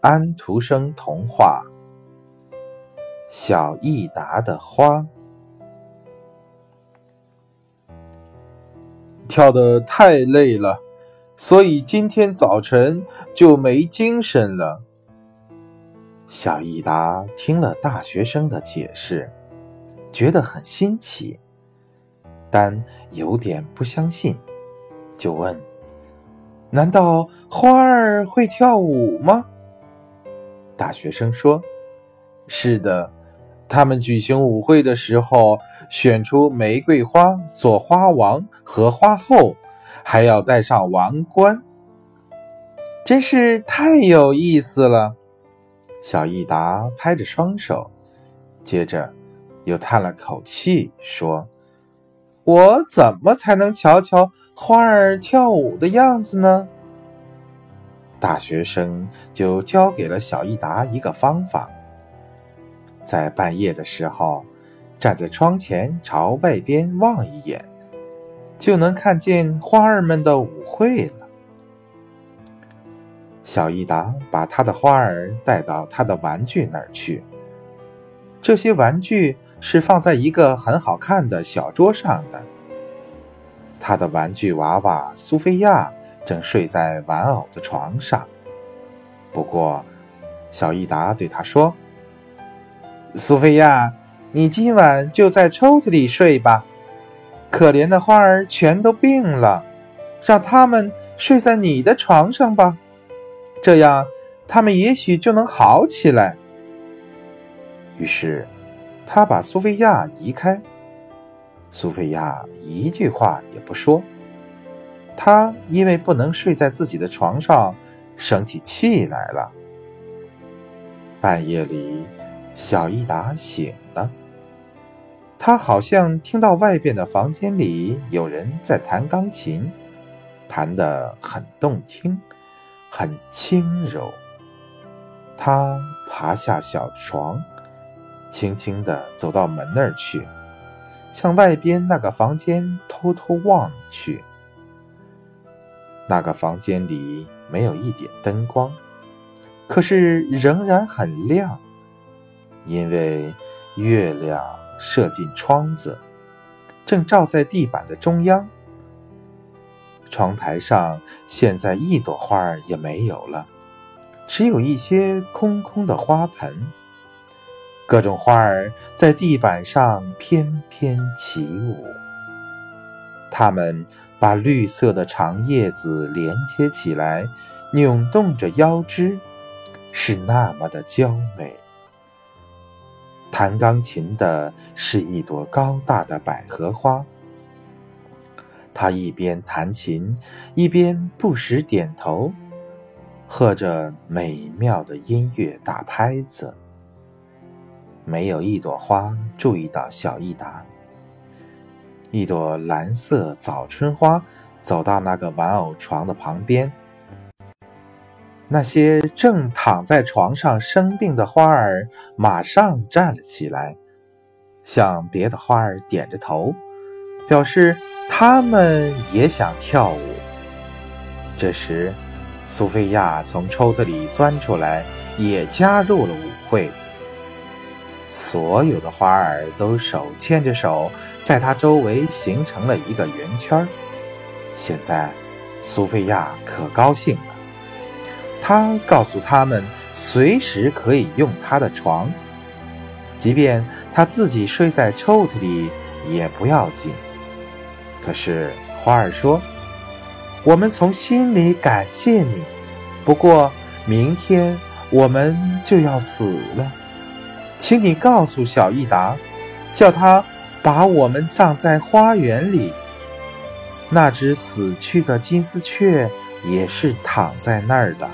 安徒生童话《小益达的花》。跳得太累了，所以今天早晨就没精神了。小益达听了大学生的解释，觉得很新奇，但有点不相信，就问。难道花儿会跳舞吗？大学生说：“是的，他们举行舞会的时候，选出玫瑰花做花王和花后，还要戴上王冠，真是太有意思了。”小益达拍着双手，接着又叹了口气说：“我怎么才能瞧瞧？”花儿跳舞的样子呢？大学生就教给了小益达一个方法：在半夜的时候，站在窗前朝外边望一眼，就能看见花儿们的舞会了。小益达把他的花儿带到他的玩具那儿去，这些玩具是放在一个很好看的小桌上的。他的玩具娃娃苏菲亚正睡在玩偶的床上。不过，小益达对他说：“苏菲亚，你今晚就在抽屉里睡吧。可怜的花儿全都病了，让他们睡在你的床上吧，这样他们也许就能好起来。”于是，他把苏菲亚移开。苏菲亚一句话也不说，他因为不能睡在自己的床上，生起气来了。半夜里，小益达醒了，他好像听到外边的房间里有人在弹钢琴，弹得很动听，很轻柔。他爬下小床，轻轻地走到门那儿去。向外边那个房间偷偷望去，那个房间里没有一点灯光，可是仍然很亮，因为月亮射进窗子，正照在地板的中央。窗台上现在一朵花也没有了，只有一些空空的花盆。各种花儿在地板上翩翩起舞，它们把绿色的长叶子连接起来，扭动着腰肢，是那么的娇美。弹钢琴的是一朵高大的百合花，他一边弹琴，一边不时点头，和着美妙的音乐打拍子。没有一朵花注意到小益达。一朵蓝色早春花走到那个玩偶床的旁边。那些正躺在床上生病的花儿马上站了起来，向别的花儿点着头，表示他们也想跳舞。这时，苏菲亚从抽屉里钻出来，也加入了舞会。所有的花儿都手牵着手，在它周围形成了一个圆圈。现在，苏菲亚可高兴了。她告诉他们，随时可以用她的床，即便她自己睡在抽屉里也不要紧。可是花儿说：“我们从心里感谢你，不过明天我们就要死了。”请你告诉小益达，叫他把我们葬在花园里。那只死去的金丝雀也是躺在那儿的。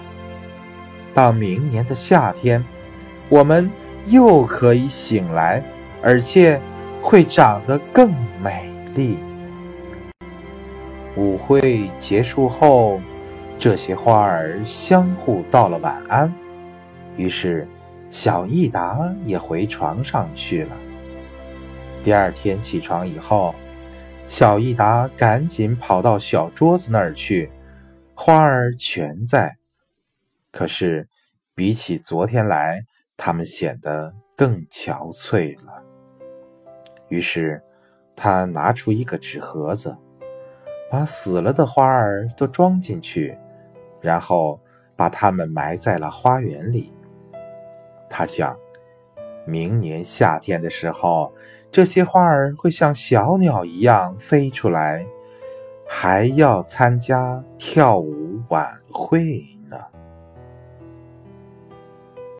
到明年的夏天，我们又可以醒来，而且会长得更美丽。舞会结束后，这些花儿相互道了晚安，于是。小益达也回床上去了。第二天起床以后，小益达赶紧跑到小桌子那儿去，花儿全在，可是比起昨天来，它们显得更憔悴了。于是，他拿出一个纸盒子，把死了的花儿都装进去，然后把它们埋在了花园里。他想，明年夏天的时候，这些花儿会像小鸟一样飞出来，还要参加跳舞晚会。